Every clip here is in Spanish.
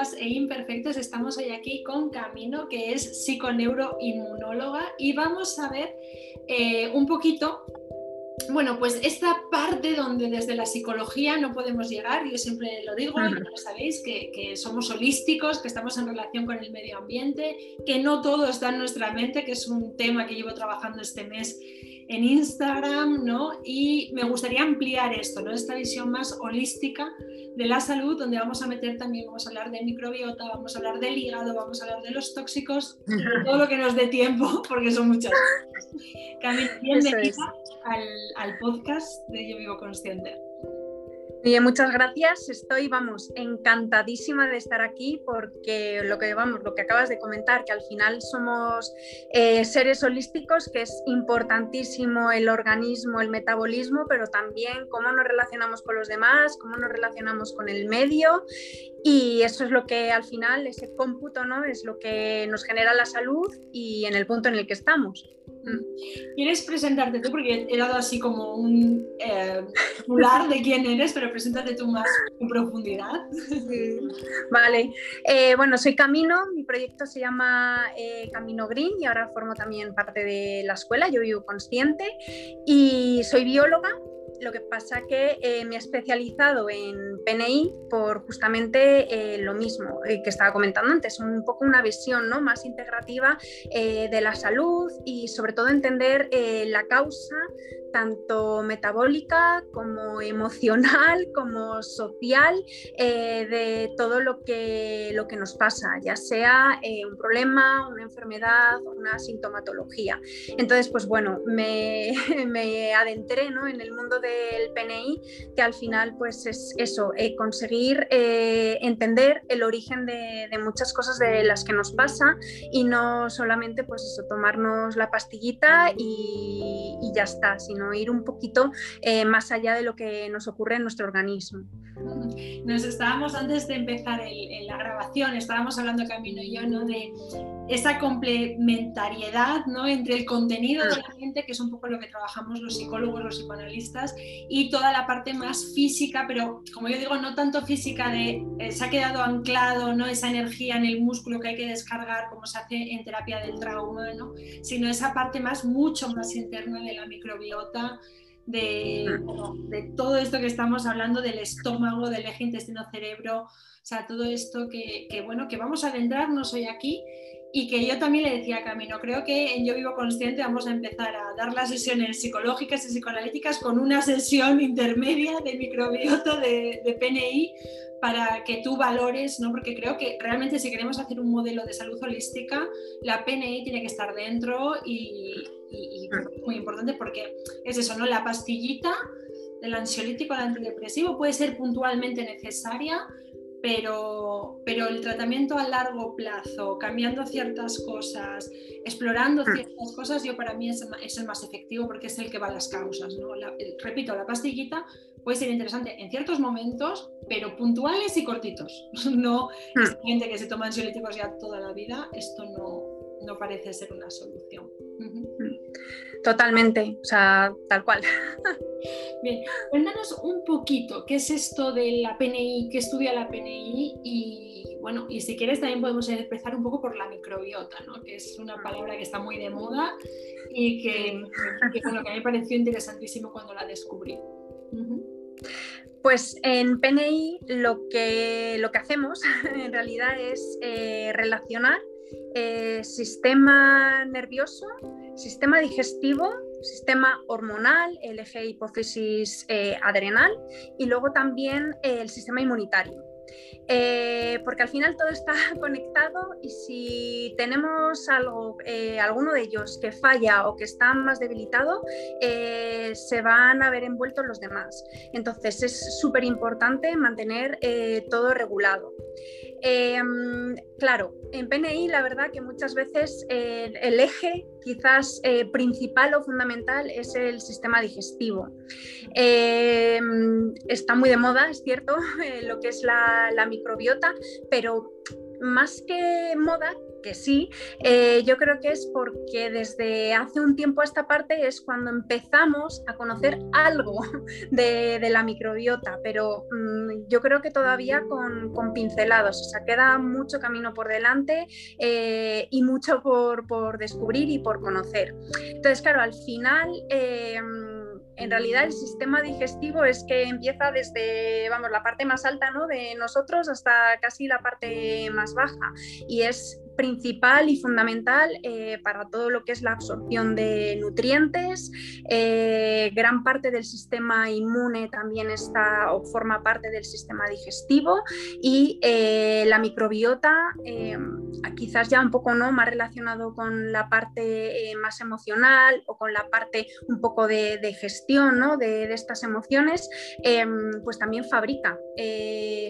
imperfectas e imperfectos. Estamos hoy aquí con Camino, que es psiconeuroinmunóloga, y vamos a ver eh, un poquito bueno, pues esta parte donde desde la psicología no podemos llegar, yo siempre lo digo, y lo sabéis, que, somos holísticos, que estamos en relación con el medio ambiente, que no todo está en nuestra mente, que es un tema que llevo trabajando este mes en Instagram, ¿no? Y me gustaría ampliar esto, ¿no? Esta visión más holística de la salud, donde vamos a meter también, vamos a hablar de microbiota, vamos a hablar del hígado, vamos a hablar de los tóxicos, todo lo que nos dé tiempo, porque son muchas. Camila, bienvenida al, al podcast de Yo Vivo Consciente. Bien, muchas gracias. Estoy, vamos, encantadísima de estar aquí porque lo que vamos, lo que acabas de comentar, que al final somos eh, seres holísticos, que es importantísimo el organismo, el metabolismo, pero también cómo nos relacionamos con los demás, cómo nos relacionamos con el medio y eso es lo que al final, ese cómputo, ¿no? Es lo que nos genera la salud y en el punto en el que estamos. Mm. ¿Quieres presentarte tú? Porque he dado así como un eh, de quién eres, pero preséntate tú más en profundidad. Vale, eh, bueno, soy Camino, mi proyecto se llama eh, Camino Green y ahora formo también parte de la escuela, yo vivo consciente y soy bióloga lo que pasa que eh, me he especializado en PNI por justamente eh, lo mismo eh, que estaba comentando antes, un poco una visión ¿no? más integrativa de la salud y sobre todo entender la causa tanto metabólica como emocional, como social, eh, de todo lo que, lo que nos pasa, ya sea eh, un problema, una enfermedad, una sintomatología. Entonces, pues bueno, me, adentré en el mundo del PNI, que al final pues es eso, eh, conseguir entender el origen de, muchas cosas de las que nos pasa y no solamente pues eso, tomarnos la pastillita y, y ya está, sino ir un poquito eh, más allá de lo que nos ocurre en nuestro organismo. Nos estábamos antes de empezar en la grabación, estábamos hablando Camino y yo, ¿no? De esa complementariedad, ¿no? Entre el contenido de la mente, que es un poco lo que trabajamos los psicólogos, los psicoanalistas, y toda la parte más física, pero como yo digo, no tanto física de eh, se ha quedado anclado, ¿no? Esa energía en el músculo que hay que descargar, como se hace en terapia del trauma, ¿no? Sino esa parte más, mucho más interna de la microbiota, de, de, todo esto que estamos hablando del estómago, del eje intestino-cerebro, o sea, todo esto que, que, bueno, que vamos a adentrarnos hoy aquí y que yo también le decía a Camino, creo que en Yo Vivo Consciente vamos a empezar a dar las sesiones psicológicas y psicoanalíticas con una sesión intermedia de microbiota de, de PNI para que tú valores, ¿no? porque creo que realmente si queremos hacer un modelo de salud holística, la PNI tiene que estar dentro y, y, muy importante porque es eso, ¿no? La pastillita del ansiolítico al antidepresivo puede ser puntualmente necesaria, pero, pero el tratamiento a largo plazo, cambiando ciertas cosas, explorando hmm. ciertas cosas, yo para mí es, es el más efectivo porque es el que va a las causas. ¿no? repito, la pastillita puede ser interesante en ciertos momentos, pero puntuales y cortitos. No hmm. gente que se toma ansiolíticos ya toda la vida, esto no, no parece ser una solución. Totalmente, o sea, tal cual. Bien, cuéntanos un poquito qué es esto de la PNI, qué estudia la PNI y bueno, y si quieres también podemos empezar un poco por la microbiota, ¿no? que es una palabra que está muy de moda y que, que, que a mí me pareció interesantísimo cuando la descubrí. Pues en PNI lo que, lo que hacemos en realidad es eh, relacionar eh, sistema nervioso, sistema digestivo, sistema hormonal, el eje hipófisis eh, adrenal y luego también el sistema inmunitario. Eh, porque al final todo está conectado y si tenemos algo, alguno de ellos que falla o que está más debilitado, se van a ver envueltos los demás. Entonces es súper importante mantener todo regulado. Em, claro, en PNI la verdad que muchas veces el eje quizás eh, principal o fundamental es el sistema digestivo. Em, está muy de moda, es cierto, lo que es la, microbiota, pero más que moda, que sí, eh, yo creo que es porque desde hace un tiempo a esta parte es cuando empezamos a conocer algo de, la microbiota, pero mm, yo creo que todavía con, pincelados, o sea, queda mucho camino por delante eh, y mucho por, descubrir y por conocer. Entonces, claro, al final... Eh, en realidad el sistema digestivo es que empieza desde, vamos, la parte más alta ¿no? de nosotros hasta casi la parte más baja y es principal y fundamental eh, para todo lo que es la absorción de nutrientes. Eh, gran parte del sistema inmune también está o forma parte del sistema digestivo y eh, la microbiota, quizás ya un poco ¿no? más relacionado con la parte más emocional o con la parte un poco de, gestión ¿no? de, de, estas emociones, pues también fabrica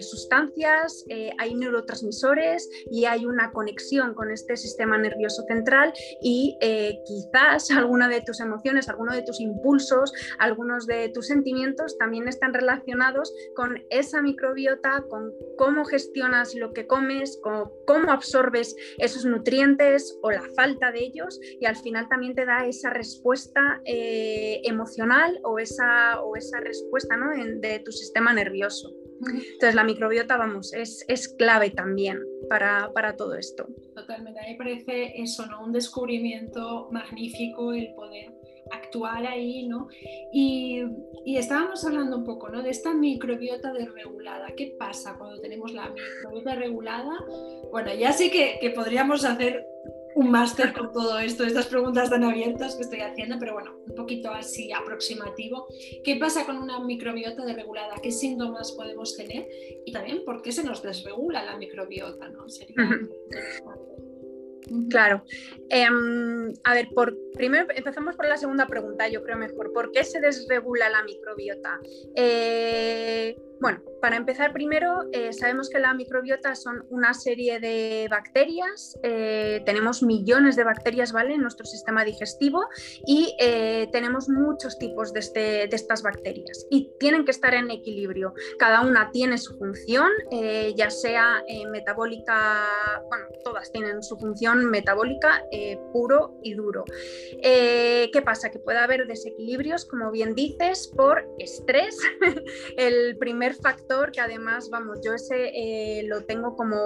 sustancias, hay neurotransmisores y hay una conexión con este sistema nervioso central y eh, quizás alguna de tus emociones, alguno de tus impulsos, algunos de tus sentimientos también están relacionados con esa microbiota, con cómo gestionas lo que comes, con cómo absorbes esos nutrientes o la falta de ellos y al final también te da esa respuesta eh, emocional o esa, o esa respuesta ¿no? de tu sistema nervioso. Entonces la microbiota, vamos, es, es clave también para, para, todo esto. Totalmente, a mí me parece eso, ¿no? Un descubrimiento magnífico el poder actuar ahí, ¿no? Y, y, estábamos hablando un poco, ¿no? De esta microbiota desregulada. ¿Qué pasa cuando tenemos la microbiota regulada? Bueno, ya sí que, que podríamos hacer un máster con todo esto, estas preguntas tan abiertas que estoy haciendo, pero bueno, un poquito así aproximativo. ¿Qué pasa con una microbiota desregulada? ¿Qué síntomas podemos tener? Y también, ¿por qué se nos desregula la microbiota? ¿no? Claro. Em, a ver, por, primero empezamos por la segunda pregunta, yo creo mejor. ¿Por qué se desregula la microbiota? Eh, bueno, para empezar primero, eh, sabemos que la microbiota son una serie de bacterias, eh, tenemos millones de bacterias ¿vale? en nuestro sistema digestivo y eh, tenemos muchos tipos de, este, de, estas bacterias y tienen que estar en equilibrio. Cada una tiene su función, ya sea metabólica, bueno, todas tienen su función metabólica puro y duro. ¿Qué pasa? Que puede haber desequilibrios, como bien dices, por estrés. El primer factor que además, vamos, yo ese eh, lo tengo como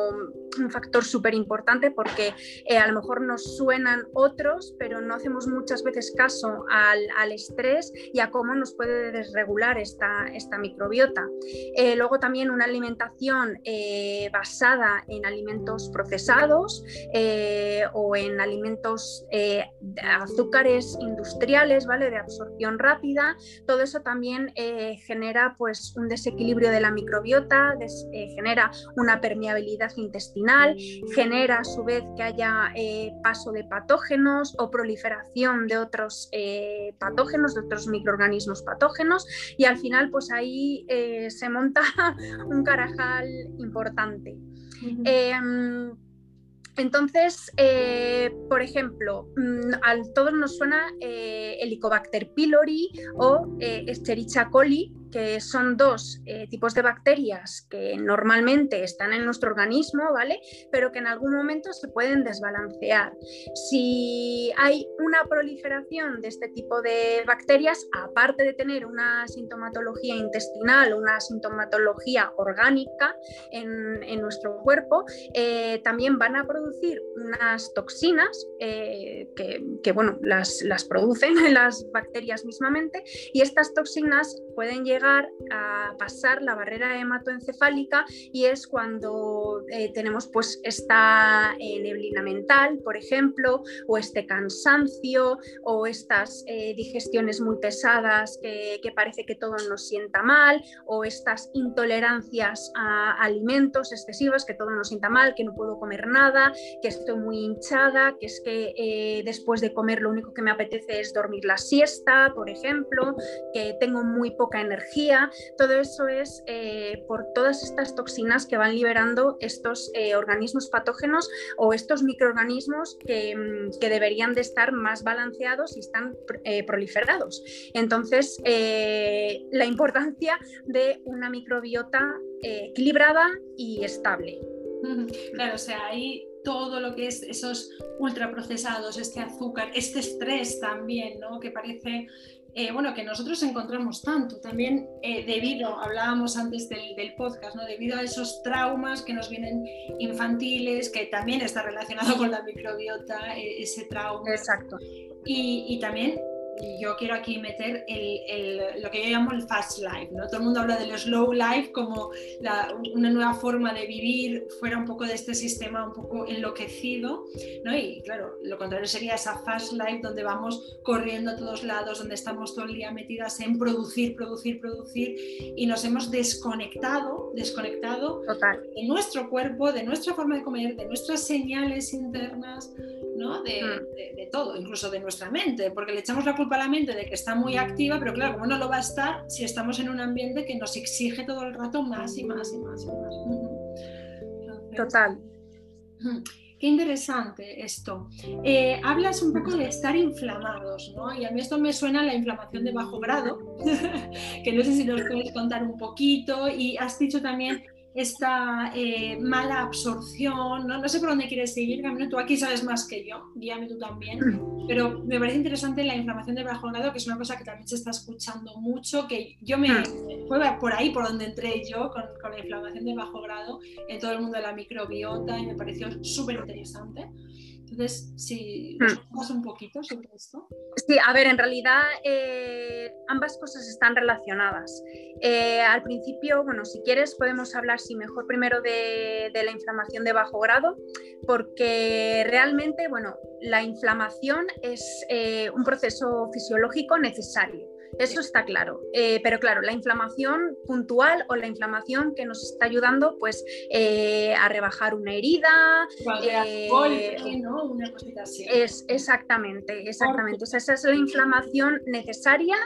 un factor súper importante porque eh, a lo mejor nos suenan otros, pero no hacemos muchas veces caso al, estrés y a cómo nos puede desregular esta, esta microbiota. Eh, luego también una alimentación basada en alimentos procesados o en alimentos azúcares industriales, ¿vale? De absorción rápida, todo eso también genera pues un desequilibrio de la microbiota, eh, genera una permeabilidad intestinal, genera a su vez que haya eh, paso de patógenos o proliferación de otros eh, patógenos, de otros microorganismos patógenos y al final pues ahí se monta un carajal importante. Entonces, por ejemplo, mm, a todos nos suena el Helicobacter pylori o Escherichia coli, que son dos eh, tipos de bacterias que normalmente están en nuestro organismo, ¿vale? Pero que en algún momento se pueden desbalancear. Si hay una proliferación de este tipo de bacterias, aparte de tener una sintomatología intestinal una sintomatología orgánica en, nuestro cuerpo, eh, también van a producir unas toxinas eh, que, bueno, las, las producen las bacterias mismamente y estas toxinas pueden llegar a pasar la barrera hematoencefálica y es cuando eh, tenemos pues esta eh, neblina mental, por ejemplo, o este cansancio o estas eh, digestiones muy pesadas que, parece que todo nos sienta mal o estas intolerancias a alimentos excesivos que todo nos sienta mal, que no puedo comer nada, que estoy muy hinchada, que es que después de comer lo único que me apetece es dormir la siesta, por ejemplo, que tengo muy poca energía todo eso es eh, por todas estas toxinas que van liberando estos eh, organismos patógenos o estos microorganismos que, mm, que, deberían de estar más balanceados y están eh, proliferados. Entonces, la importancia de una microbiota equilibrada y estable. Claro, o sea, ahí todo lo que es esos ultraprocesados, este azúcar, este estrés también, ¿no? Que parece eh, bueno, que nosotros encontramos tanto, también eh, debido, hablábamos antes del, podcast, ¿no? debido a esos traumas que nos vienen infantiles, que también está relacionado con la microbiota, e, ese trauma. Exacto. Y, y también yo quiero aquí meter lo que yo llamo el fast life. ¿no? Todo el mundo habla del slow life como una nueva forma de vivir fuera un poco de este sistema un poco enloquecido. ¿no? Y claro, lo contrario sería esa fast life donde vamos corriendo a todos lados, donde estamos todo el día metidas en producir, producir, producir y nos hemos desconectado, desconectado de nuestro cuerpo, de nuestra forma de comer, de nuestras señales internas. ¿No? De, de, de todo, incluso de nuestra mente, porque le echamos la culpa culpa la mente de que está muy activa, pero claro, como no lo va a estar si estamos en un ambiente que nos exige todo el rato más y más y más y más. Total. Qué interesante esto. Eh, hablas un poco de estar inflamados, ¿no? Y a mí esto me suena a la inflamación de bajo grado, que no sé si nos puedes contar un poquito. Y has dicho también esta eh, mala absorción, ¿no? no sé por dónde quieres seguir, Camino, tú aquí sabes más que yo, guíame tú también, pero me parece interesante la inflamación de bajo grado, que es una cosa que también se está escuchando mucho, que yo me, hmm. fue por ahí por donde entré yo con, con la inflamación de bajo grado en todo el mundo de la microbiota y me pareció súper interesante. Entonces, si nos hmm. un poquito sobre esto. Sí, a ver, en realidad eh, ambas cosas están relacionadas. Eh, al principio, bueno, si quieres podemos hablar, si mejor primero de, de, la inflamación de bajo grado, porque realmente, bueno, la inflamación es eh, un proceso fisiológico necesario. Eso está claro. Eh, pero claro, la inflamación puntual o la inflamación que nos está ayudando pues, eh, a rebajar una herida. Eh, ¿no? Una cosita así. Es, exactamente, exactamente. esa es la inflamación necesaria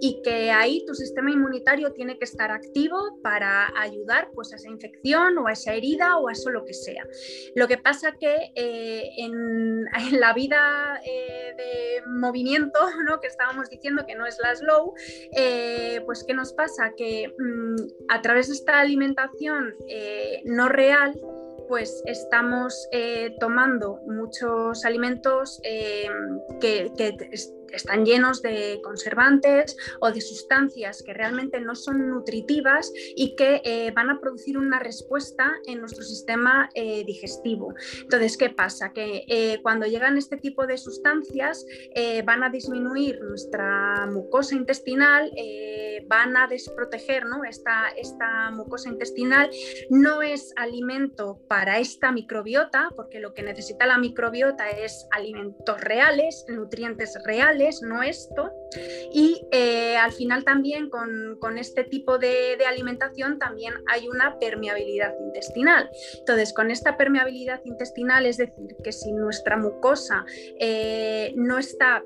y que ahí tu sistema inmunitario tiene que estar activo para ayudar pues, a esa infección o a esa herida o a eso lo que sea. Lo que pasa que en, en, la vida de movimiento, ¿no? que estábamos diciendo que no es la eh, pues ¿qué nos pasa? Que mm, a través de esta alimentación eh, no real, pues estamos eh, tomando muchos alimentos que, que están llenos de conservantes o de sustancias que realmente no son nutritivas y que eh, van a producir una respuesta en nuestro sistema eh, digestivo. Entonces, ¿qué pasa? Que eh, cuando llegan este tipo de sustancias van a disminuir nuestra mucosa intestinal, van a desproteger ¿no? esta, esta mucosa intestinal. No es alimento para esta microbiota, porque lo que necesita la microbiota es alimentos reales, nutrientes reales no esto. Y eh, al final también con, este tipo de, alimentación también hay una permeabilidad intestinal. Entonces, con esta permeabilidad intestinal, es decir, que si nuestra mucosa eh, no está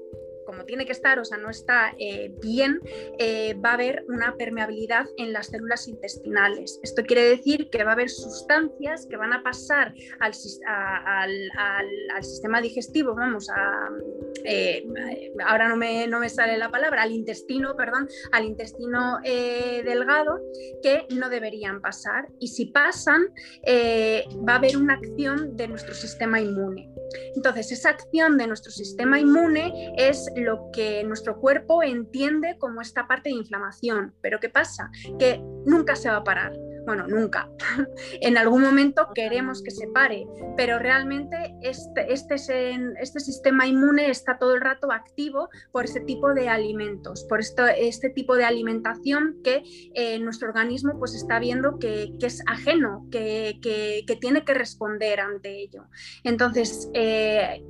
como tiene que estar, o sea, no está eh, bien, eh, va a haber una permeabilidad en las células intestinales. Esto quiere decir que va a haber sustancias que van a pasar al, sistema digestivo, vamos, a, eh, ahora no me, no me, sale la palabra, al intestino, perdón, al intestino delgado, que no deberían pasar. Y si pasan, va a haber una acción de nuestro sistema inmune. Entonces, esa acción de nuestro sistema inmune es lo que nuestro cuerpo entiende como esta parte de inflamación. Pero ¿qué pasa? Que nunca se va a parar. Bueno, nunca. en algún momento queremos que se pare, pero realmente este, este, este, sistema inmune está todo el rato activo por este tipo de alimentos, por esto, este tipo de alimentación que eh, nuestro organismo pues está viendo que, es ajeno, que, tiene que responder ante ello. Entonces, eh,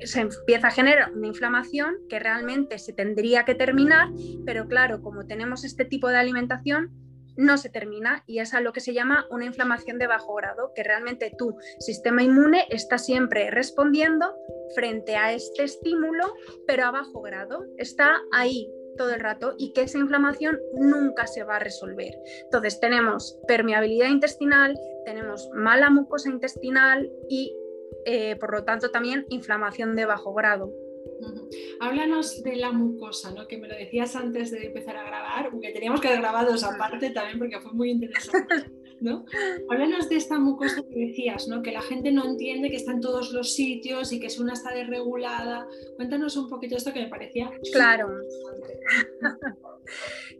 se empieza a generar una inflamación que realmente se tendría que terminar, pero claro, como tenemos este tipo de alimentación, no se termina y es a lo que se llama una inflamación de bajo grado, que realmente tu sistema inmune está siempre respondiendo frente a este estímulo, pero a bajo grado, está ahí todo el rato y que esa inflamación nunca se va a resolver. Entonces tenemos permeabilidad intestinal, tenemos mala mucosa intestinal y eh, por lo tanto también inflamación de bajo grado. Háblanos de la mucosa, ¿no? que me lo decías antes de empezar a grabar, porque teníamos que haber grabado esa parte también porque fue muy interesante. ¿no? Háblanos de esta mucosa que decías, ¿no? que la gente no entiende que está en todos los sitios y que es una está desregulada. Cuéntanos un poquito esto que me parecía. Claro.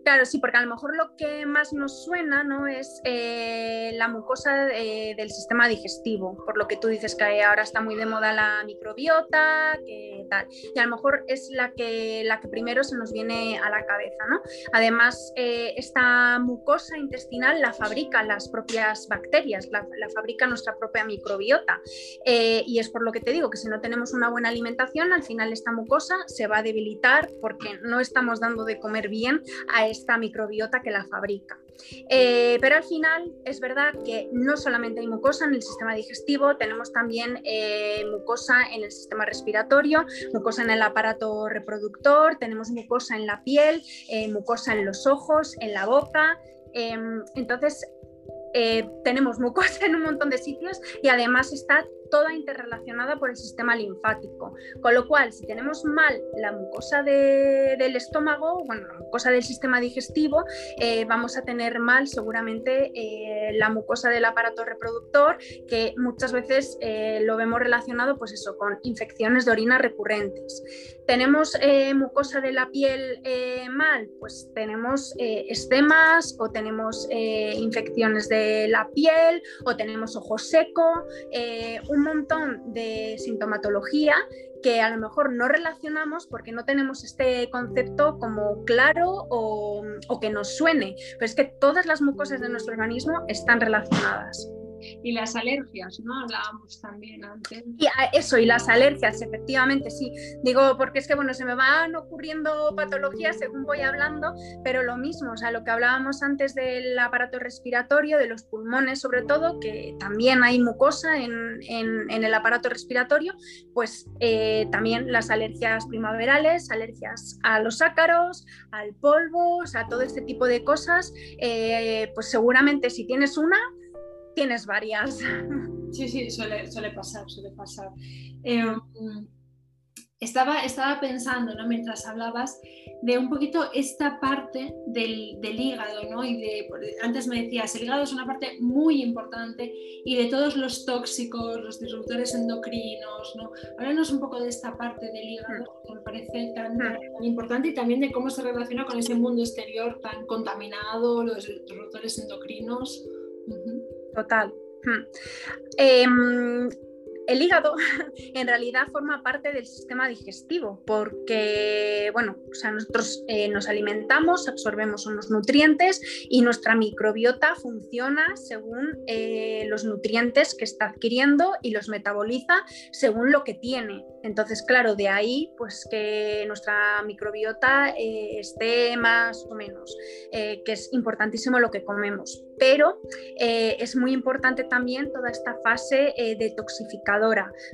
Claro, sí, porque a lo mejor lo que más nos suena ¿no? es eh, la mucosa eh, del sistema digestivo, por lo que tú dices que ahora está muy de moda la microbiota, que tal. Y a lo mejor es la que, la que primero se nos viene a la cabeza. ¿no? Además, eh, esta mucosa intestinal la fabrican las propias bacterias, la, la fabrica nuestra propia microbiota. y es por lo que te digo que si no tenemos una buena alimentación, al final esta mucosa se va a debilitar porque no estamos dando de comer bien a esta microbiota que la fabrica. Eh, pero al final es verdad que no solamente hay mucosa en el sistema digestivo, tenemos también eh, mucosa en el sistema respiratorio, mucosa en el aparato reproductor, tenemos mucosa en la piel, eh, mucosa en los ojos, en la boca. Em, entonces, tenemos mucosa en un montón de sitios y además está toda interrelacionada por el sistema linfático. Con lo cual, si tenemos mal la mucosa del estómago, bueno, la mucosa del sistema digestivo, eh, vamos a tener mal seguramente eh, la mucosa del aparato reproductor, que muchas veces eh, lo vemos relacionado, pues eso, con infecciones de orina recurrentes. ¿Tenemos mucosa de la piel mal? Pues tenemos estemas o tenemos infecciones de la piel o tenemos ojo seco, un montón de sintomatología que a lo mejor no relacionamos porque no tenemos este concepto como claro o, o que nos suene, pero es que todas las mucosas de nuestro organismo están relacionadas. Y las alergias, ¿no? Hablábamos también antes. Y eso, y las alergias, efectivamente, sí. Digo, porque es que, bueno, se me van ocurriendo patologías según voy hablando, pero lo mismo, o sea, lo que hablábamos antes del aparato respiratorio, de los pulmones sobre todo, que también hay mucosa en, en, el aparato respiratorio, pues eh, también las alergias primaverales, alergias a los ácaros, al polvo, o sea, todo este tipo de cosas, eh, pues seguramente si tienes una, tienes varias. Sí, sí, suele, pasar, suele pasar. Em, estaba, estaba pensando, ¿no? mientras hablabas, de un poquito esta parte del, hígado, ¿no? Y de, antes me decías, el hígado es una parte muy importante y de todos los tóxicos, los disruptores endocrinos, ¿no? Háblanos un poco de esta parte del hígado, que me parece tan, tan, importante, y también de cómo se relaciona con ese mundo exterior tan contaminado, los disruptores endocrinos. Total. Em, el hígado en realidad forma parte del sistema digestivo porque, bueno, o sea, nosotros eh, nos alimentamos, absorbemos unos nutrientes y nuestra microbiota funciona según eh, los nutrientes que está adquiriendo y los metaboliza según lo que tiene. Entonces, claro, de ahí pues que nuestra microbiota eh, esté más o menos, que es importantísimo lo que comemos. Pero es muy importante también toda esta fase detoxificación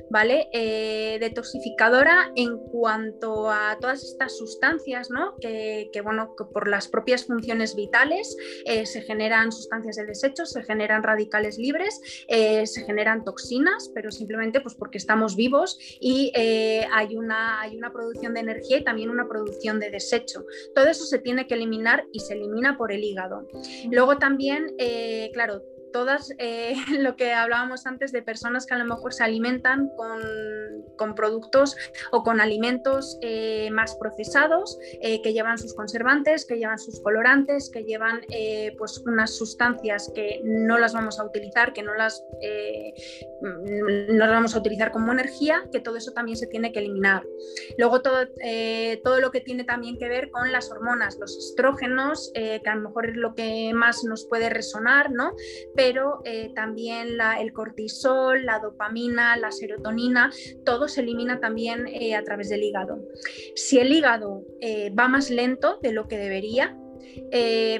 ¿vale? Eh, detoxificadora en cuanto a todas estas sustancias, ¿no? Que, bueno, que por las propias funciones vitales eh, se generan sustancias de desecho, se generan radicales libres, eh, se generan toxinas, pero simplemente pues porque estamos vivos y hay, una, hay una producción de energía y también una producción de desecho. Todo eso se tiene que eliminar y se elimina por el hígado. Luego también, claro, todas eh, lo que hablábamos antes de personas que a lo mejor se alimentan con, productos o con alimentos eh, más procesados, eh, que llevan sus conservantes, que llevan sus colorantes, que llevan pues unas sustancias que no las vamos a utilizar, que no las, no las vamos a utilizar como energía, que todo eso también se tiene que eliminar. Luego todo, todo lo que tiene también que ver con las hormonas, los estrógenos, que a lo mejor es lo que más nos puede resonar, ¿no? Eh, también el cortisol, la dopamina, la serotonina, todo se elimina también eh, a través del hígado. Si el hígado eh, va más lento de lo que debería,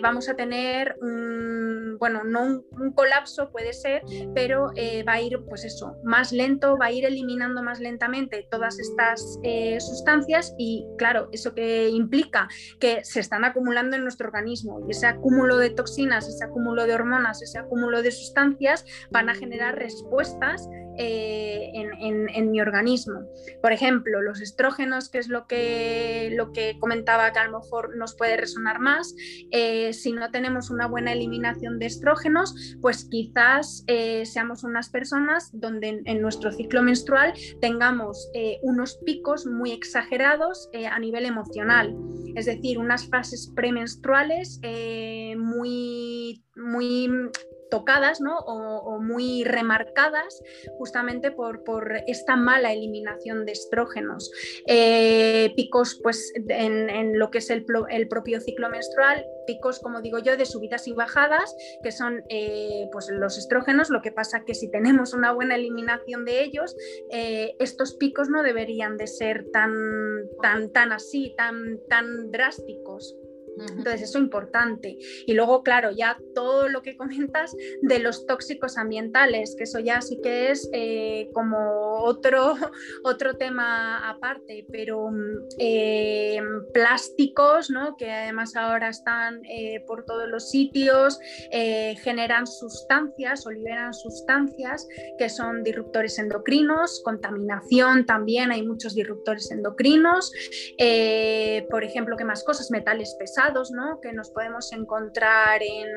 vamos a tener un, bueno, no un, colapso puede ser, pero eh, va a ir, pues eso, más lento, va a ir eliminando más lentamente todas estas eh, sustancias y claro, eso que implica que se están acumulando en nuestro organismo y ese acúmulo de toxinas, ese acúmulo de hormonas, ese acúmulo de sustancias van a generar respuestas eh, en, mi organismo. Por ejemplo, los estrógenos, que es lo que, lo que comentaba que a lo mejor nos puede resonar más, eh, si no tenemos una buena eliminación de estrógenos, pues quizás eh, seamos unas personas donde en, nuestro ciclo menstrual tengamos unos picos muy exagerados a nivel emocional, es decir, unas fases premenstruales muy, muy tocadas ¿no? o, muy remarcadas justamente por, esta mala eliminación de estrógenos. Eh, picos pues, en, lo que es el, propio ciclo menstrual, picos, como digo yo, de subidas y bajadas, que son eh, pues, los estrógenos, lo que pasa que si tenemos una buena eliminación de ellos, eh, estos picos no deberían de ser tan, tan, tan así, tan, tan drásticos. Entonces, eso es importante. Y luego, claro, ya todo lo que comentas de los tóxicos ambientales, que eso ya sí que es eh, como otro, otro tema aparte, pero mm, eh, plásticos, ¿no? que además ahora están eh, por todos los sitios, generan sustancias o liberan sustancias que son disruptores endocrinos, contaminación también, hay muchos disruptores endocrinos, por ejemplo, ¿qué más cosas? Metales pesados que nos podemos encontrar en,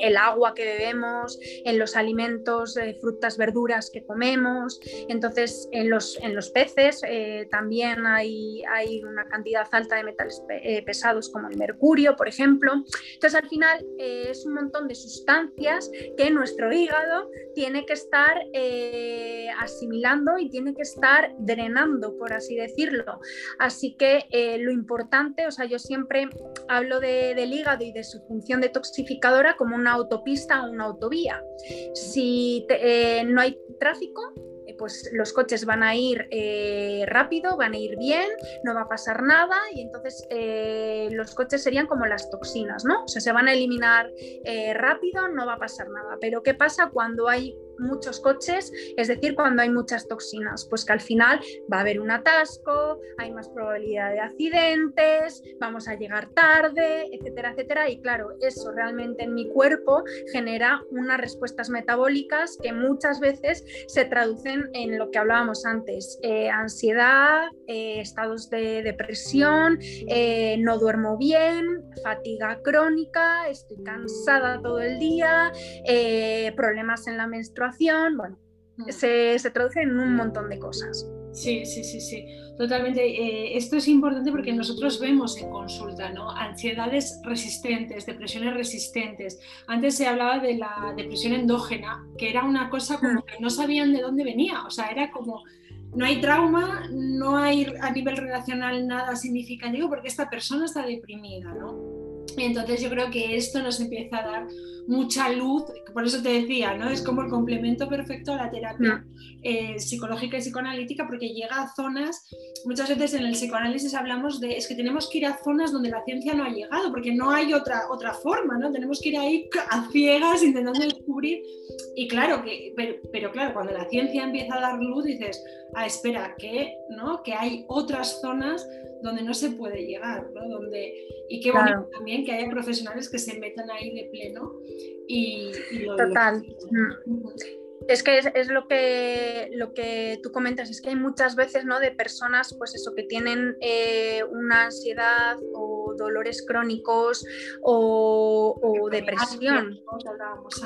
el agua que bebemos, en los alimentos, eh, frutas, verduras que comemos. Entonces, en los, en los peces eh, también hay, hay, una cantidad alta de metales eh, pesados como el mercurio, por ejemplo. Entonces, al final es un montón de sustancias que nuestro hígado tiene que estar asimilando y tiene que estar drenando, por así decirlo. Así que lo importante, o sea, yo siempre hablo del hígado y de su función detoxificadora como una autopista o una autovía. Si eh, no hay tráfico, eh, pues los coches van a ir eh, rápido, van a ir bien, no va a pasar nada y entonces los coches serían como las toxinas, ¿no? O sea, se van a eliminar rápido, no va a pasar nada. Pero ¿qué pasa cuando hay muchos coches, es decir, cuando hay muchas toxinas, pues que al final va a haber un atasco, hay más probabilidad de accidentes, vamos a llegar tarde, etcétera, etcétera. Y claro, eso realmente en mi cuerpo genera unas respuestas metabólicas que muchas veces se traducen en lo que hablábamos antes, eh, ansiedad, eh, estados de depresión, eh, no duermo bien, fatiga crónica, estoy cansada todo el día, problemas en la menstruación bueno, mm. se, traduce en un montón de cosas. Sí, sí, sí, sí, totalmente. Eh, esto es importante porque nosotros vemos en consulta, ¿no? Ansiedades resistentes, depresiones resistentes. Antes se hablaba de la depresión endógena, que era una cosa como mm. que no sabían de dónde venía, o sea, era como no hay trauma, no hay a nivel relacional nada significativo porque esta persona está deprimida, ¿no? Entonces yo creo que esto nos empieza a dar mucha luz, por eso te decía, ¿no? Es como el complemento perfecto a la terapia eh, psicológica y psicoanalítica porque llega a zonas, muchas veces en el psicoanálisis hablamos de, es que tenemos que ir a zonas donde la ciencia no ha llegado, porque no hay otra, otra forma, ¿no? Tenemos que ir ahí a ciegas intentando descubrir, y claro, que, pero, claro, cuando la ciencia empieza a dar luz dices, ah, espera, que, ¿no? que hay otras zonas donde no se puede llegar, ¿no? Donde, y qué bueno también que haya profesionales que se metan ahí de pleno y, lo Total. Es que es, lo, que, lo que tú comentas, es que hay muchas veces ¿no? de personas pues eso, que tienen eh, una ansiedad o dolores crónicos o, depresión.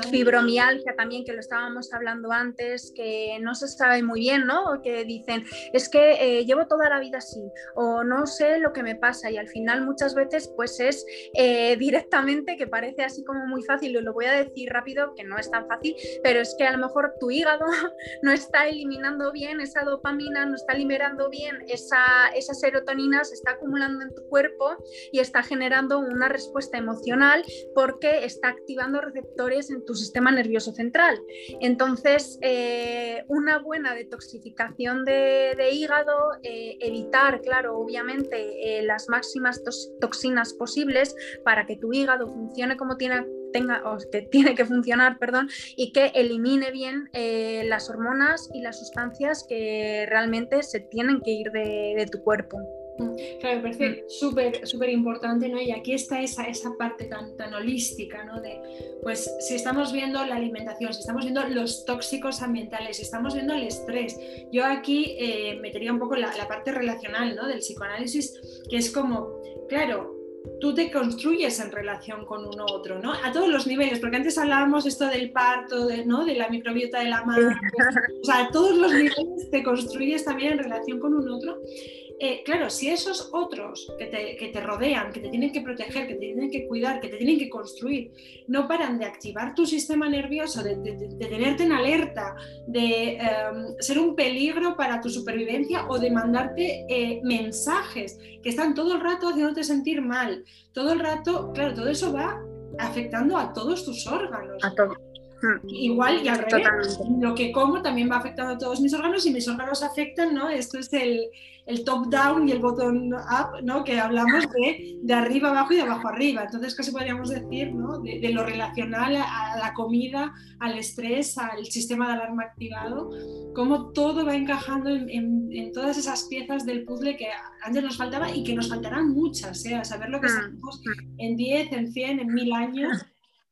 Fibromialgia también, que lo estábamos hablando antes, que no se sabe muy bien, ¿no? Que dicen, es que eh, llevo toda la vida así, o no sé lo que me pasa, y al final muchas veces pues es eh, directamente, que parece así como muy fácil, y lo voy a decir rápido, que no es tan fácil, pero es que a lo mejor tu hígado no está eliminando bien esa dopamina, no está liberando bien esa, esa serotonina, se está acumulando en tu cuerpo y está generando una respuesta emocional porque está activando receptores en tu sistema nervioso central. Entonces, eh, una buena detoxificación de, hígado, eh, evitar, claro, obviamente, eh, las máximas toxinas posibles para que tu hígado funcione como tiene tenga, o que tiene que funcionar, perdón, y que elimine bien las hormonas y las sustancias que realmente se tienen que ir de tu cuerpo. Claro, me parece mm. súper, súper importante, ¿no? Y aquí está esa, esa parte tan, tan holística, ¿no? De, pues, si estamos viendo la alimentación, si estamos viendo los tóxicos ambientales, si estamos viendo el estrés, yo aquí eh, metería un poco la, la, parte relacional, ¿no? Del psicoanálisis, que es como, claro, tú te construyes en relación con uno otro, ¿no? A todos los niveles, porque antes hablábamos esto del parto, de, ¿no? de la microbiota de la madre, o sea, a todos los niveles te construyes también en relación con un otro eh, claro, si esos otros que te, rodean, que te tienen que proteger, que te tienen que cuidar, que te tienen que construir, no paran de activar tu sistema nervioso, de, tenerte en alerta, de em, ser un peligro para tu supervivencia o de mandarte eh, mensajes que están todo el rato haciéndote sentir mal, todo el rato, claro, todo eso va afectando a todos tus órganos. A mm. Igual y al revés, lo que como también va afectando a todos mis órganos y mis órganos afectan, ¿no? Esto es el, el top-down y el bottom-up, ¿no? que hablamos de, de arriba abajo y de abajo arriba. Entonces, casi podríamos decir ¿no? de, lo relacional a, la comida, al estrés, al sistema de alarma activado, cómo todo va encajando en, en, todas esas piezas del puzzle que antes nos faltaba y que nos faltarán muchas, ¿eh? a saber lo que mm, sabemos en 10, en 100, en 1000 años.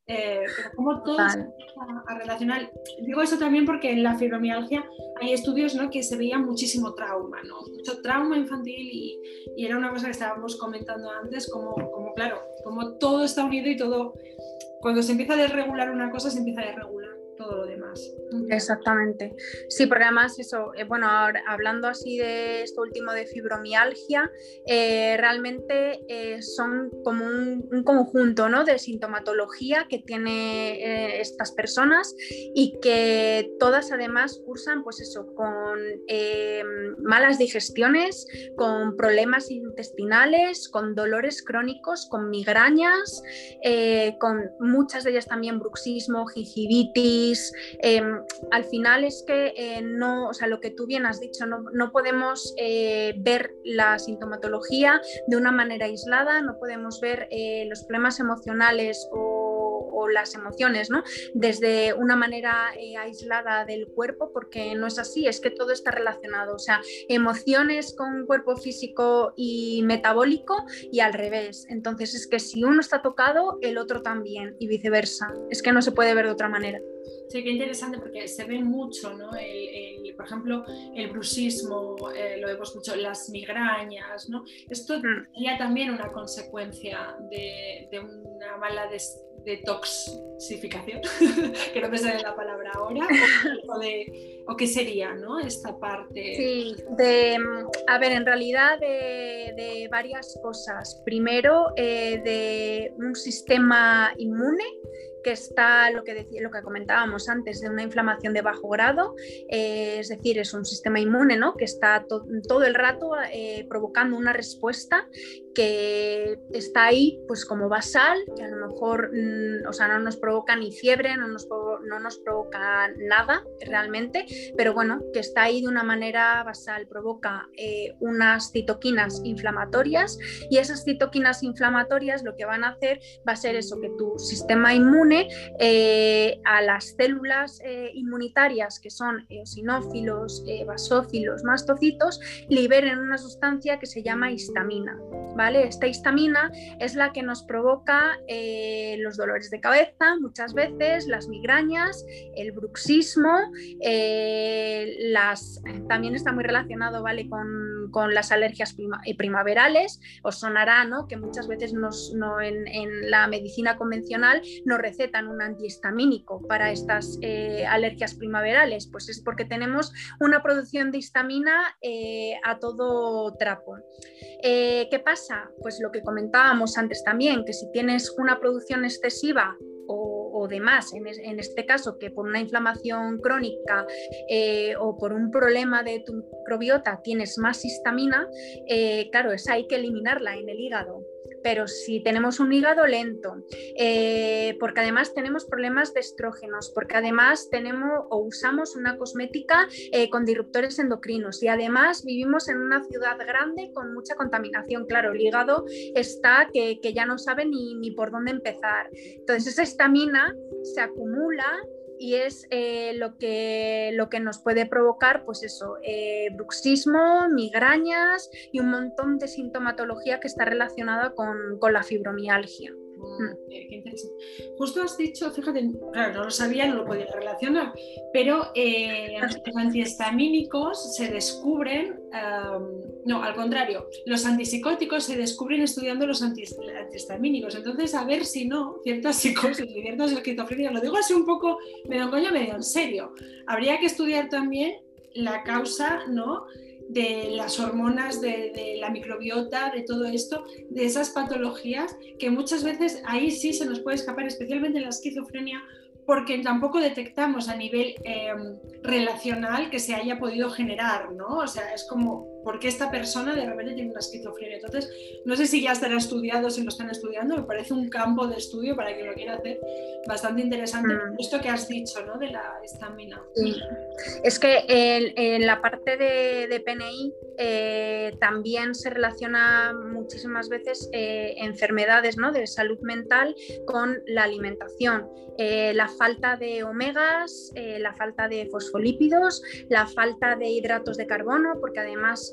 Eh, pero como todo se a, relacionar. Digo eso también porque en la fibromialgia hay estudios ¿no? que se veía muchísimo trauma, ¿no? mucho trauma infantil y, y, era una cosa que estábamos comentando antes, como, como claro, como todo está unido y todo, cuando se empieza a desregular una cosa, se empieza a desregular todo lo demás. Exactamente. Sí, porque además eso, eh, bueno, hablando así de esto último de fibromialgia, eh, realmente eh, son como un, conjunto ¿no? de sintomatología que tiene estas personas y que todas además cursan pues eso, con malas digestiones, con problemas intestinales, con dolores crónicos, con migrañas, con muchas de ellas también bruxismo, gingivitis, Em, al final es que eh, no, o sea, lo que tú bien has dicho, no, podemos eh, ver la sintomatología de una manera aislada, no podemos ver eh, los problemas emocionales o las emociones, ¿no? Desde una manera aislada del cuerpo, porque no es así, es que todo está relacionado, o sea, emociones con cuerpo físico y metabólico y al revés. Entonces es que si uno está tocado, el otro también y viceversa. Es que no se puede ver de otra manera. Sí, qué interesante porque se ve mucho, ¿no? El, por ejemplo, el bruxismo, eh, lo hemos mucho, las migrañas, ¿no? Esto mm. sería también una consecuencia de, una mala detoxificación, que no me sale la palabra ahora, o, qué sería, ¿no? Esta parte. Sí, de, a ver, en realidad de, varias cosas. Primero, eh, de un sistema inmune que está lo que, decía, lo que comentábamos antes de una inflamación de bajo grado, eh, es decir, es un sistema inmune ¿no? que está todo el rato eh, provocando una respuesta que está ahí pues como basal, que a lo mejor mm, o sea, no nos provoca ni fiebre, no nos, no nos provoca nada realmente, pero bueno, que está ahí de una manera basal, provoca eh, unas citoquinas inflamatorias y esas citoquinas inflamatorias lo que van a hacer va a ser eso, que tu sistema inmune eh, a las células eh, inmunitarias que son eosinófilos, basófilos, mastocitos, liberen una sustancia que se llama histamina. Esta histamina es la que nos provoca eh, los dolores de cabeza, muchas veces las migrañas, el bruxismo, eh, también está muy relacionado ¿vale? con, las alergias eh, primaverales. Os sonará ¿no? que muchas veces nos, en, la medicina convencional nos recetan un antihistamínico para estas alergias primaverales, pues es porque tenemos una producción de histamina a todo trapo. ¿Qué pasa? Pues lo que comentábamos antes también, que si tienes una producción excesiva o, de más, en, este caso que por una inflamación crónica eh, o por un problema de tu microbiota tienes más histamina, eh, claro, esa hay que eliminarla en el hígado pero si tenemos un hígado lento, eh, porque además tenemos problemas de estrógenos, porque además tenemos o usamos una cosmética eh, con disruptores endocrinos y además vivimos en una ciudad grande con mucha contaminación. Claro, el hígado está que, ya no sabe ni, ni por dónde empezar. Entonces esa estamina se acumula y es eh, lo, que, lo que nos puede provocar, pues eso, eh, bruxismo, migrañas y un montón de sintomatología que está relacionada con, con la fibromialgia. Mm. Qué Justo has dicho, fíjate, claro, no lo sabía, no lo podía relacionar, pero eh, los antihistamínicos se descubren, no, al contrario, los antipsicóticos se descubren estudiando los antihistamínicos. Entonces, a ver si no, ciertas psicosis y ciertas esquizofrenia, lo digo así un poco, medio coño, medio en serio. Habría que estudiar también la causa, ¿no? De las hormonas, de, la microbiota, de todo esto, de esas patologías que muchas veces ahí sí se nos puede escapar, especialmente en la esquizofrenia, porque tampoco detectamos a nivel em, relacional que se haya podido generar, ¿no? O sea, es como, ¿por qué esta persona de repente tiene una esquizofrenia? Entonces, no sé si ya estará estudiado, si lo están estudiando, me parece un campo de estudio para quien lo quiera hacer bastante interesante. Mm. Esto que has dicho, ¿no? De la estamina. Sí. Es que en, la parte de, PNI eh, también se relaciona muchísimas veces eh, enfermedades ¿no? de salud mental con la alimentación. Eh, la falta de omegas, la falta de fosfolípidos, la falta de hidratos de carbono, porque además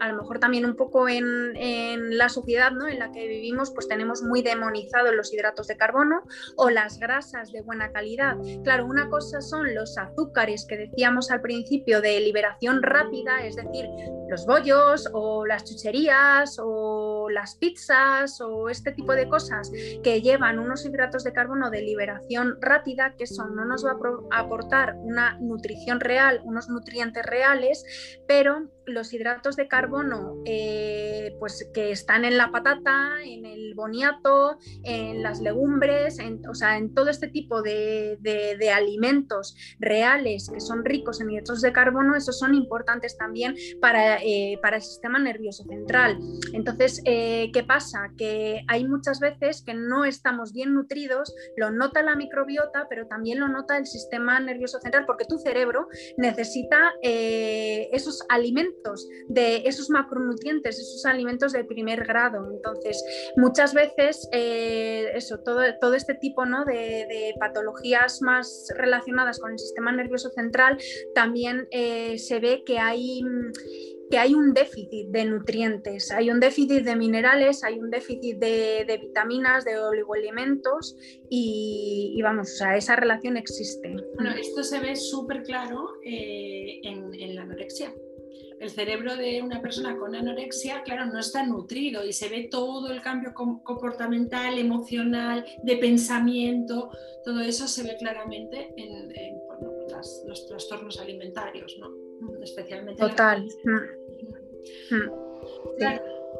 a lo mejor también un poco en, la sociedad ¿no? en la que vivimos, pues tenemos muy demonizados los hidratos de carbono o las grasas de buena calidad. Claro, una cosa son los azúcares que decíamos al principio de liberación rápida, es decir, los bollos o las chucherías o las pizzas o este tipo de cosas que llevan unos hidratos de carbono de liberación rápida, que eso no nos va a aportar una nutrición real, unos nutrientes reales, pero los hidratos de carbono eh, pues que están en la patata, en el boniato, en las legumbres, en, o sea, en todo este tipo de, alimentos reales que son ricos en hidratos de carbono, esos son importantes también para, eh, para el sistema nervioso central. Entonces, eh, ¿qué pasa? Que hay muchas veces que no estamos bien nutridos, lo nota la microbiota, pero también lo nota el sistema nervioso central, porque tu cerebro necesita esos alimentos de esos macronutrientes, esos alimentos de primer grado. Entonces, muchas veces, eh, eso, todo, este tipo ¿no? de, patologías más relacionadas con el sistema nervioso central, también eh, se ve que hay que hay un déficit de nutrientes, hay un déficit de minerales, hay un déficit de, vitaminas, de oligoelementos y, vamos, o sea, esa relación existe. Bueno, esto se ve súper claro eh, en la anorexia el cerebro de una persona con anorexia, claro, no está nutrido y se ve todo el cambio comportamental, emocional, de pensamiento, todo eso se ve claramente en, los trastornos alimentarios, ¿no? Especialmente. Total. Mm. Mm.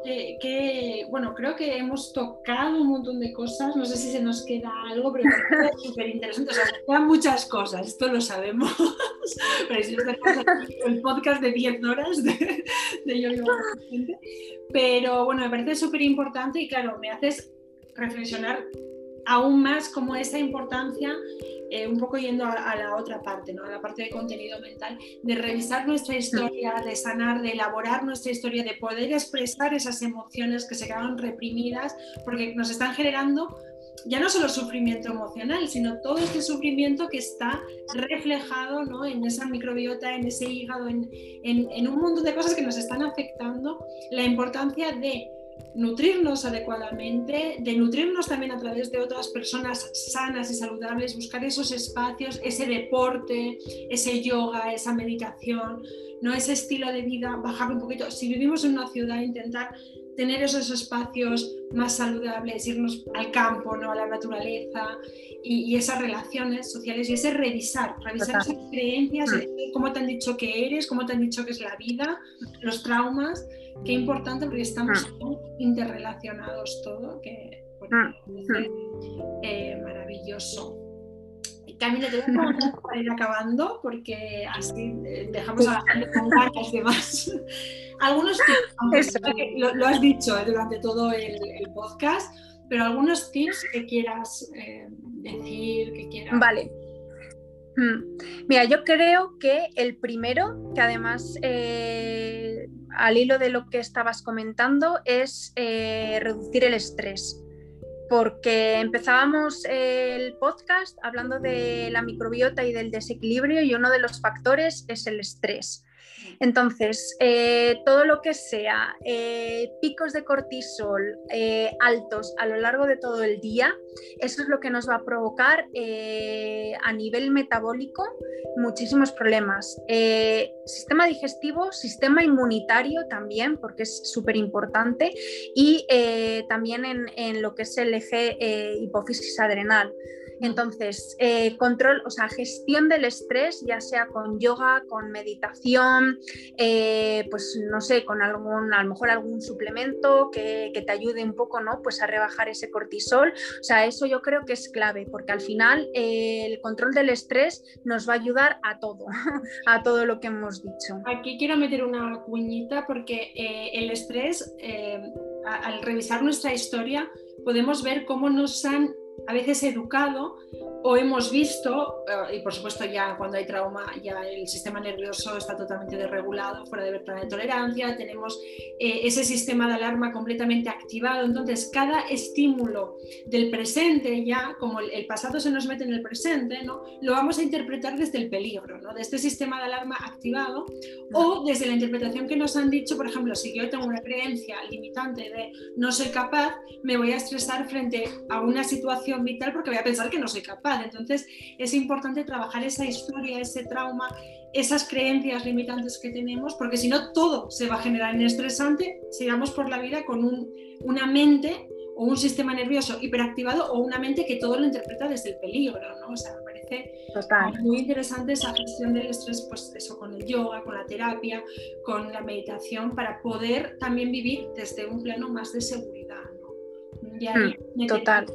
Que, bueno, creo que hemos tocado un montón de cosas, no sé si se nos queda algo, pero es súper interesante, o sea, quedan muchas cosas, esto lo sabemos, pero el podcast de 10 horas de, de yo pero bueno, me parece súper importante y claro, me haces reflexionar aún más como esa importancia eh, un poco yendo a, la otra parte, ¿no? a la parte de contenido mental, de revisar nuestra historia, de sanar, de elaborar nuestra historia, de poder expresar esas emociones que se quedaron reprimidas, porque nos están generando ya no solo sufrimiento emocional, sino todo este sufrimiento que está reflejado ¿no? en esa microbiota, en ese hígado, en, en un montón de cosas que nos están afectando, la importancia de nutrirnos adecuadamente, de nutrirnos también a través de otras personas sanas y saludables, buscar esos espacios, ese deporte, ese yoga, esa meditación, no ese estilo de vida, bajar un poquito. Si vivimos en una ciudad, intentar tener esos espacios más saludables, irnos al campo, ¿no? a la naturaleza y, esas relaciones sociales y ese revisar, revisar esas creencias, mm. cómo te han dicho que eres, cómo te han dicho que es la vida, los traumas qué importante porque estamos ah. interrelacionados todo, que ah. eh, maravilloso. Camila, te voy a para ir acabando porque así eh, dejamos a la gente con ganas de más. algunos tips, lo, lo, has dicho eh, durante todo el, podcast, pero algunos tips que quieras decir, que quieras... Vale. Hmm. Mira, yo creo que el primero, que además al hilo de lo que estabas comentando, es eh, reducir el estrés. porque empezábamos el podcast hablando de la microbiota y del desequilibrio y uno de los factores es el estrés. Entonces, eh, todo lo que sea eh, picos de cortisol eh, altos a lo largo de todo el día, eso es lo que nos va a provocar a nivel metabólico muchísimos problemas. sistema digestivo, sistema inmunitario también, porque es súper importante, y también en, en, lo que es el eje hipófisis adrenal. Entonces, eh, control, o sea, gestión del estrés, ya sea con yoga, con meditación, eh, pues no sé, con algún, a lo mejor algún suplemento que, te ayude un poco, ¿no? Pues a rebajar ese cortisol. O sea, eso yo creo que es clave, porque al final eh, el control del estrés nos va a ayudar a todo, a todo lo que hemos dicho. Aquí quiero meter una cuñita porque el estrés, al revisar nuestra historia, podemos ver cómo nos han a veces educado o hemos visto, eh, y por supuesto ya cuando hay trauma ya el sistema nervioso está totalmente desregulado, fuera de ventana de tolerancia, tenemos eh, ese sistema de alarma completamente activado, entonces cada estímulo del presente ya, como el, pasado se nos mete en el presente, ¿no? lo vamos a interpretar desde el peligro, ¿no? de este sistema de alarma activado o desde la interpretación que nos han dicho, por ejemplo, si yo tengo una creencia limitante de no soy capaz, me voy a estresar frente a una situación vital porque voy a pensar que no soy capaz entonces es importante trabajar esa historia, ese trauma, esas creencias limitantes que tenemos, porque si no todo se va a generar en estresante, sigamos por la vida con una mente o un sistema nervioso hiperactivado o una mente que todo lo interpreta desde el peligro, ¿no? O sea, me parece muy interesante esa gestión del estrés, pues eso con el yoga, con la terapia, con la meditación, para poder también vivir desde un plano más de seguridad. Mm, total.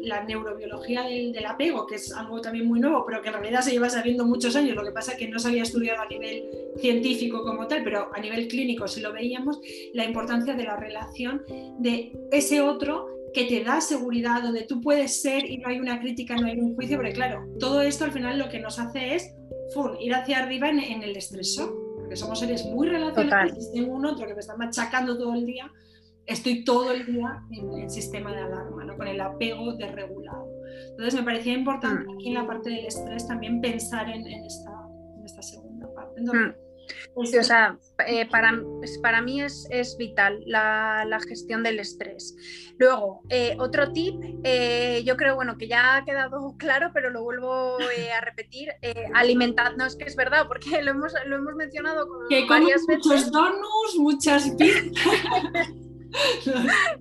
La, neurobiología del, apego, que es algo también muy nuevo, pero que en realidad se lleva sabiendo muchos años, lo que pasa es que no se había estudiado a nivel científico como tal, pero a nivel clínico sí lo veíamos, la importancia de la relación de ese otro que te da seguridad, donde tú puedes ser y no hay una crítica, no hay un juicio, porque claro, todo esto al final lo que nos hace es ir hacia arriba en, el estresor, porque somos seres muy relacionados, tengo un otro que me está machacando todo el día, estoy todo el día en el sistema de alarma, ¿no? con el apego desregulado. Entonces me parecía importante mm. aquí en la parte del estrés también pensar en, esta, segunda parte. Mm. o sea, eh, para, pues, para mí es, es vital la, la, gestión del estrés. Luego, eh, otro tip, eh, yo creo bueno, que ya ha quedado claro, pero lo vuelvo a repetir, alimentar, no es que es verdad, porque lo hemos, lo hemos mencionado como varias muchos donuts, muchas pizzas.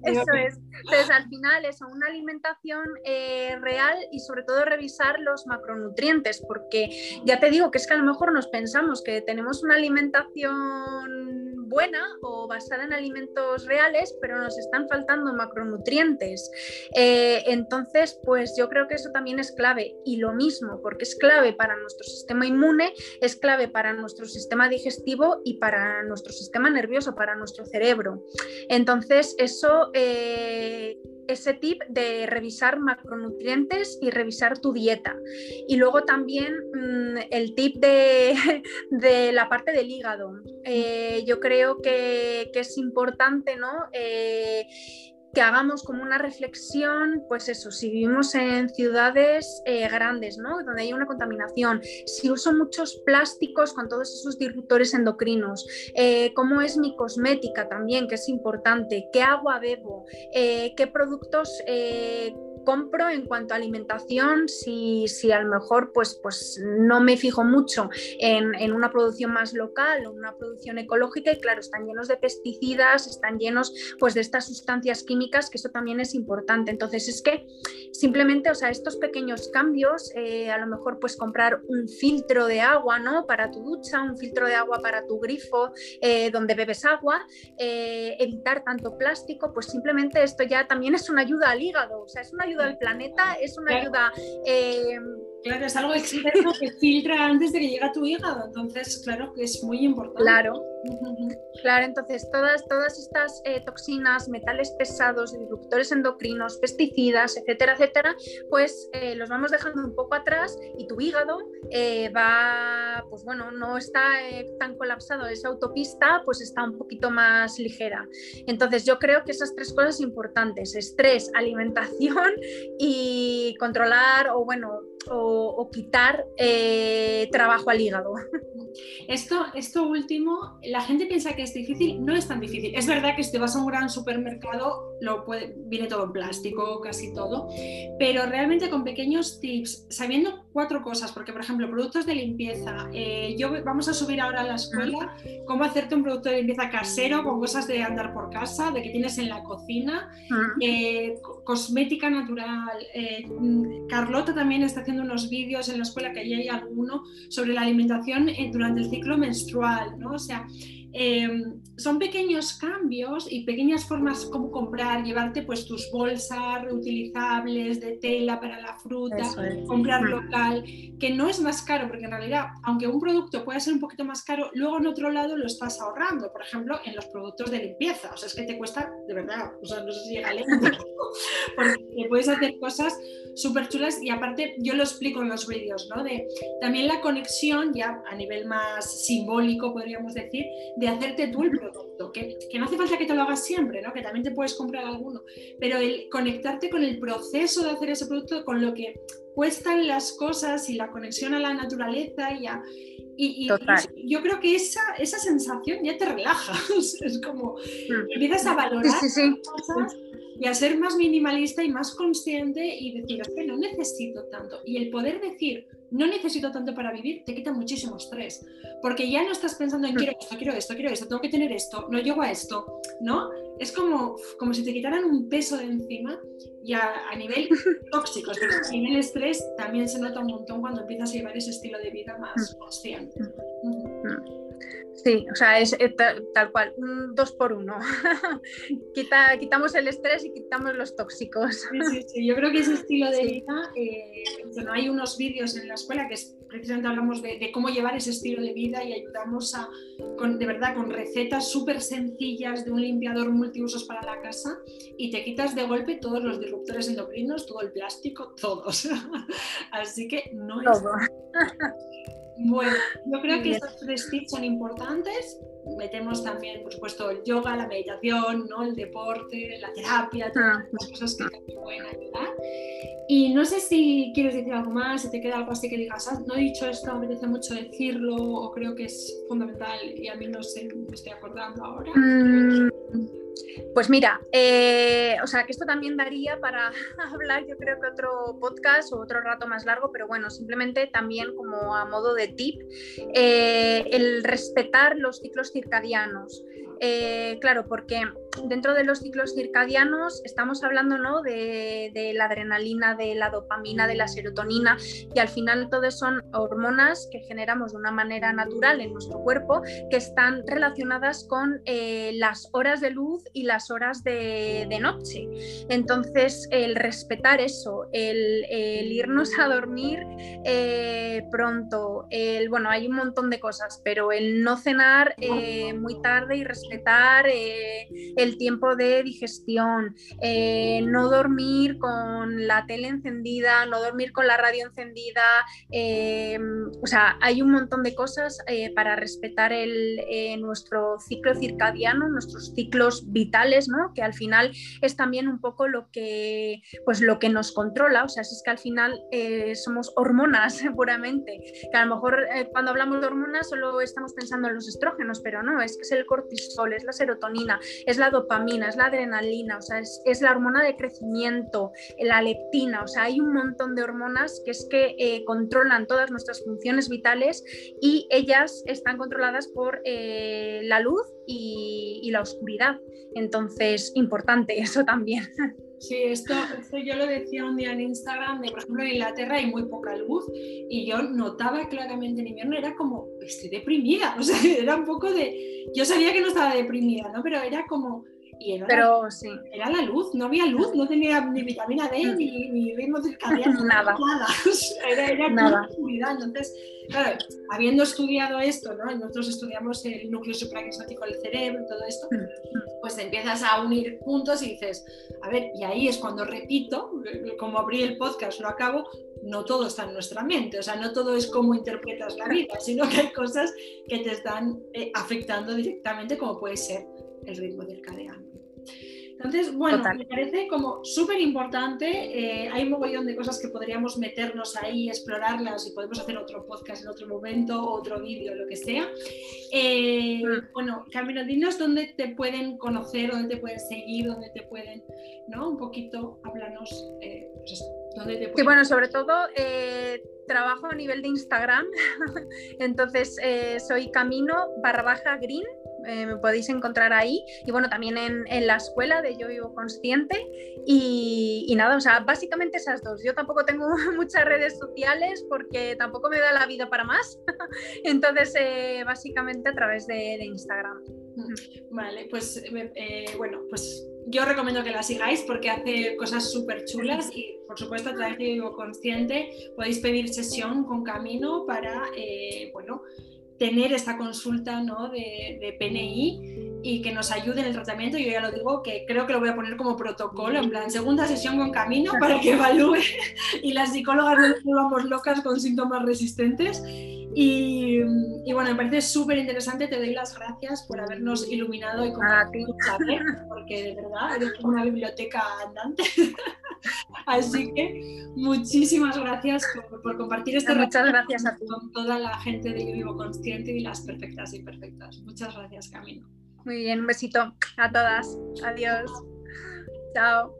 Eso es. Entonces, al final, eso, una alimentación eh, real y sobre todo revisar los macronutrientes, porque ya te digo que es que a lo mejor nos pensamos que tenemos una alimentación buena o basada en alimentos reales, pero nos están faltando macronutrientes. Eh, entonces, pues yo creo que eso también es clave. Y lo mismo, porque es clave para nuestro sistema inmune, es clave para nuestro sistema digestivo y para nuestro sistema nervioso, para nuestro cerebro. Entonces, eso... Eh, ese tip de revisar macronutrientes y revisar tu dieta. Y luego también mm, el tip de, de, la parte del hígado. Eh, yo creo que, es importante, ¿no? Eh, que hagamos como una reflexión, pues eso, si vivimos en ciudades eh, grandes, ¿no? Donde hay una contaminación, si uso muchos plásticos con todos esos disruptores endocrinos, eh, cómo es mi cosmética también, que es importante, qué agua bebo, eh, qué productos compro en cuanto a alimentación si, si a lo mejor pues, pues no me fijo mucho en, en, una producción más local o una producción ecológica y claro, están llenos de pesticidas, están llenos pues de estas sustancias químicas que eso también es importante. Entonces es que simplemente, o sea, estos pequeños cambios, eh, a lo mejor pues comprar un filtro de agua, ¿no? Para tu ducha, un filtro de agua para tu grifo eh, donde bebes agua, eh, evitar tanto plástico, pues simplemente esto ya también es una ayuda al hígado, o sea, es una ayuda al planeta, es una ayuda eh, Claro, es algo externo que filtra antes de que llegue a tu hígado, entonces claro que es muy importante. Claro, claro, entonces todas, todas estas eh, toxinas, metales pesados, disruptores endocrinos, pesticidas, etcétera, etcétera, pues eh, los vamos dejando un poco atrás y tu hígado eh, va, pues bueno, no está tan colapsado, esa autopista pues está un poquito más ligera. Entonces yo creo que esas tres cosas importantes, estrés, alimentación y controlar o bueno, o, quitar eh, trabajo al hígado. Esto, esto último, la gente piensa que es difícil, no es tan difícil. Es verdad que si te vas a un gran supermercado, lo puede, viene todo en plástico, casi todo, pero realmente con pequeños tips, sabiendo cuatro cosas, porque por ejemplo, productos de limpieza, eh, yo vamos a subir ahora a la escuela cómo hacerte un producto de limpieza casero con cosas de andar por casa, de que tienes en la cocina, eh, cosmética natural. Mm, Carlota también está haciendo unos vídeos en la escuela, que ahí hay alguno, sobre la alimentación durante el ciclo menstrual, ¿no? O sea, Em, son pequeños cambios y pequeñas formas como comprar, llevarte pues tus bolsas reutilizables de tela para la fruta, comprar local, que no es más caro, porque en realidad, aunque un producto pueda ser un poquito más caro, luego en otro lado lo estás ahorrando, por ejemplo, en los productos de limpieza, o sea, es que te cuesta de verdad, o sea, no sé si llega lejos, porque puedes hacer cosas súper chulas y aparte yo lo explico en los vídeos, ¿no? De también la conexión, ya a nivel más simbólico, podríamos decir, de hacerte tú el producto, que, que, no hace falta que te lo hagas siempre, ¿no? que también te puedes comprar alguno, pero el conectarte con el proceso de hacer ese producto, con lo que cuestan las cosas y la conexión a la naturaleza y, a, y, yo creo que esa, esa sensación ya te relaja, es como mm. empiezas a valorar cosas y a ser más minimalista y más consciente y decir, es que no necesito tanto. Y el poder decir, no necesito tanto para vivir, te quita muchísimo estrés. Porque ya no estás pensando en quiero esto, quiero esto, quiero esto, tengo que tener esto, no llego a esto, ¿no? Es como, como si te quitaran un peso de encima y a, nivel tóxico, a nivel estrés también se nota un montón cuando empiezas a llevar ese estilo de vida más mm. consciente. Mm. Sí, o sea, es eh, tal, cual, un dos por uno. Quita, quitamos el estrés y quitamos los tóxicos. Sí, sí, sí. Yo creo que ese estilo de vida, eh, bueno, hay unos vídeos en la escuela que precisamente hablamos de, cómo llevar ese estilo de vida y ayudamos a, con, de verdad, con recetas súper sencillas de un limpiador multiusos para la casa y te quitas de golpe todos los disruptores endocrinos, todo el plástico, todos. Así que no es... Todo. Bueno, yo creo que estos tres tips son importantes. Metemos también, por supuesto, el yoga, la meditación, ¿no? el deporte, la terapia, todas ah. las cosas que también pueden ayudar. Y no sé si quieres decir algo más, si te queda algo así que digas, ah, no he dicho esto, me apetece mucho decirlo, o creo que es fundamental y a mí no sé, me estoy acordando ahora. Mm, pues mira, eh, o sea que esto también daría para hablar, yo creo que otro podcast o otro rato más largo, pero bueno, simplemente también como a modo de tip, eh, el respetar los ciclos circadianos. Eh, claro, porque dentro de los ciclos circadianos estamos hablando ¿no? de, la adrenalina, de la dopamina, de la serotonina y al final todas son hormonas que generamos de una manera natural en nuestro cuerpo que están relacionadas con eh, las horas de luz y las horas de, noche. Entonces, el respetar eso, el, irnos a dormir eh, pronto, el, bueno, hay un montón de cosas, pero el no cenar muy tarde y respetar eh, el tiempo de digestión, eh, no dormir con la tele encendida, no dormir con la radio encendida, eh, o sea, hay un montón de cosas para respetar el, nuestro ciclo circadiano, nuestros ciclos vitales, ¿no? que al final es también un poco lo que, pues, lo que nos controla, o sea, es que al final somos hormonas puramente, que a lo mejor cuando hablamos de hormonas solo estamos pensando en los estrógenos, pero no, es que es el cortisol es la serotonina, es la dopamina, es la adrenalina, o sea, es, la hormona de crecimiento, la leptina, o sea, hay un montón de hormonas que es que eh, controlan todas nuestras funciones vitales y ellas están controladas por eh, la luz y la oscuridad. Entonces, importante eso también. Sí, esto, esto yo lo decía un día en Instagram, de por ejemplo en Inglaterra hay muy poca luz y yo notaba claramente en invierno, era como, estoy deprimida, o sea, era un poco de, yo sabía que no estaba deprimida, ¿no? Pero era como, Y era, Pero la, sí. era la luz, no había luz, no tenía ni vitamina D, ni, ni ritmo circadiano, Nada. nada. Era, era Nada. Entonces, claro, habiendo estudiado esto, ¿no? nosotros estudiamos el núcleo supraquiasmático del cerebro todo esto, pues te empiezas a unir puntos y dices, a ver, y ahí es cuando repito, como abrí el podcast, lo acabo, no todo está en nuestra mente, o sea, no todo es cómo interpretas la vida, sino que hay cosas que te están eh, afectando directamente, como puede ser el ritmo circadiano. Entonces, bueno, Total. me parece como súper importante. eh, hay un mogollón de cosas que podríamos meternos ahí, explorarlas y podemos hacer otro podcast en otro momento, otro vídeo, lo que sea. Eh, Mm. Bueno, Camilo, dinos dónde te pueden conocer, dónde te pueden seguir, dónde te pueden, ¿no? Un poquito, háblanos, eh, pues dónde te Sí, bueno, sobre todo eh, trabajo a nivel de Instagram, entonces soy camino barra baja green, eh, me podéis encontrar ahí y bueno, también en, en la escuela de Yo Vivo Consciente y, y nada, o sea, básicamente esas dos. Yo tampoco tengo muchas redes sociales porque tampoco me da la vida para más, entonces eh, básicamente a través de, de Instagram. Vale, pues eh, bueno, pues yo recomiendo que la sigáis porque hace cosas súper chulas y por supuesto a través de Vivo Consciente podéis pedir sesión con Camino para, eh, bueno, tener esta consulta ¿no? de, de, PNI y que nos ayude en el tratamiento. Yo ya lo digo que creo que lo voy a poner como protocolo, en plan, segunda sesión con Camino para que evalúe y las psicólogas no nos volvamos locas con síntomas resistentes. Y, y, bueno, me parece súper interesante, te doy las gracias por habernos iluminado y compartido tu saber, porque de verdad eres como una biblioteca andante. Así que muchísimas gracias por, por compartir este Muchas gracias a ti. con toda la gente de Yo Vivo Consciente y las perfectas y perfectas. Muchas gracias, Camino. Muy bien, un besito a todas. Adiós. Chao.